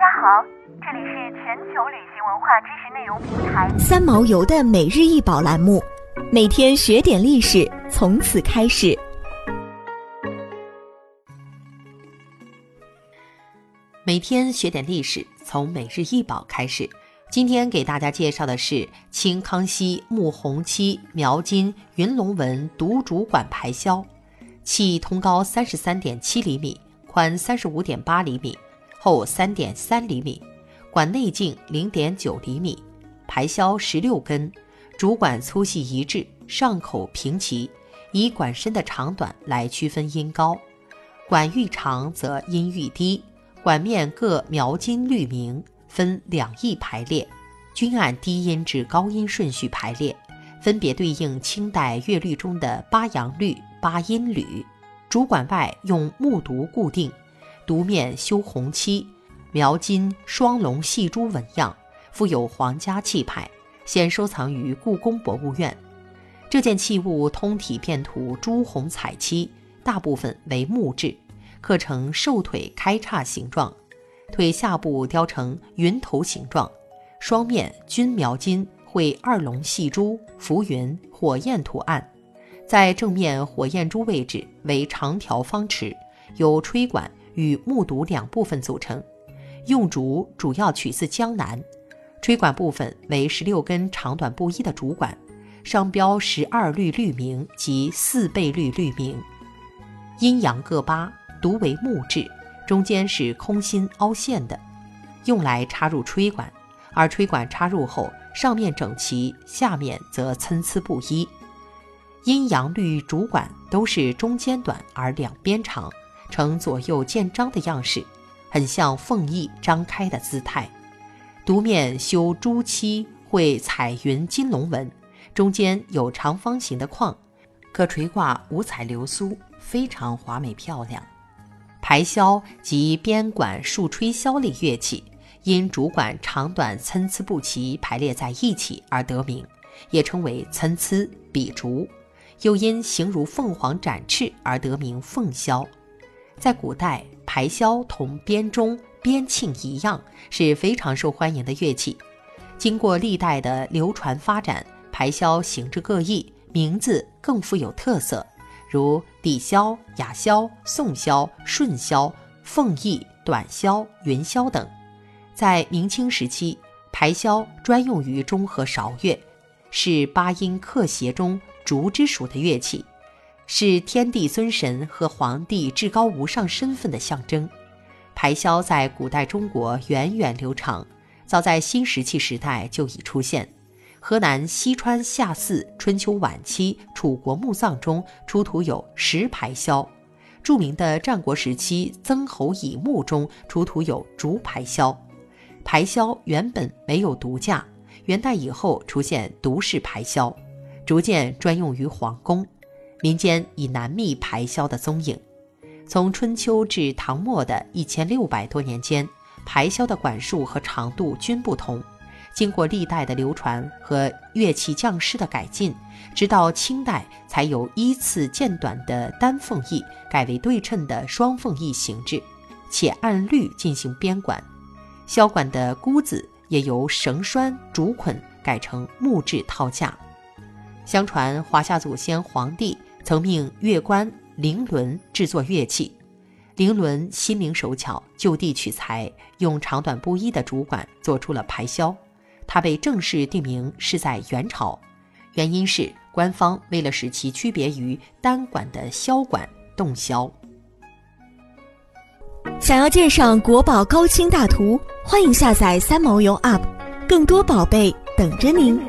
家好，这里是全球旅行文化知识内容平台三毛游的每日一宝栏目，每天学点历史，从此开始。每天学点历史，从每日一宝开始。今天给大家介绍的是清康熙穆弘期描金云龙纹独主管排箫，器通高三十三点七厘米，宽三十五点八厘米。厚三点三厘米，管内径零点九厘米，排箫十六根，主管粗细一致，上口平齐，以管身的长短来区分音高。管愈长则音愈低。管面各描金律名，分两翼排列，均按低音至高音顺序排列，分别对应清代乐律中的八阳律、八音律。主管外用木牍固定。独面修红漆，描金双龙戏珠纹样，富有皇家气派，现收藏于故宫博物院。这件器物通体遍涂朱红彩漆，大部分为木质，刻成兽腿开叉形状，腿下部雕成云头形状，双面均描金绘二龙戏珠、浮云、火焰图案，在正面火焰珠位置为长条方池，有吹管。与木牍两部分组成，用竹主要取自江南。吹管部分为十六根长短不一的竹管，上标十二律律名及四倍律律名，阴阳各八，独为木质，中间是空心凹陷的，用来插入吹管。而吹管插入后，上面整齐，下面则参差不一。阴阳律竹管都是中间短而两边长。呈左右见张的样式，很像凤翼张开的姿态。独面修朱漆绘彩云金龙纹，中间有长方形的框，可垂挂五彩流苏，非常华美漂亮。排箫及边管竖吹箫类乐器，因主管长短参差不齐排列在一起而得名，也称为参差比竹。又因形如凤凰展翅而得名凤箫。在古代，排箫同编钟、编磬一样，是非常受欢迎的乐器。经过历代的流传发展，排箫形制各异，名字更富有特色，如底箫、雅箫、宋箫、顺箫、凤翼、短箫、云箫等。在明清时期，排箫专用于中和韶乐，是八音克谐中竹之属的乐器。是天地尊神和皇帝至高无上身份的象征。排箫在古代中国源远流长，早在新石器时代就已出现。河南西川下寺春秋晚期楚国墓葬中出土有石排箫，著名的战国时期曾侯乙墓中出土有竹排箫。排箫原本没有独架，元代以后出现独式排箫，逐渐专用于皇宫。民间已难觅排箫的踪影。从春秋至唐末的一千六百多年间，排箫的管束和长度均不同。经过历代的流传和乐器匠师的改进，直到清代才有依次渐短的单凤翼改为对称的双凤翼形制，且按律进行编管。箫管的箍子也由绳拴、竹捆改成木质套架。相传华夏祖先黄帝。曾命乐官凌伦制作乐器，凌伦心灵手巧，就地取材，用长短不一的竹管做出了排箫。它被正式定名是在元朝，原因是官方为了使其区别于单管的箫管动箫。想要鉴赏国宝高清大图，欢迎下载三毛游 App，更多宝贝等着您。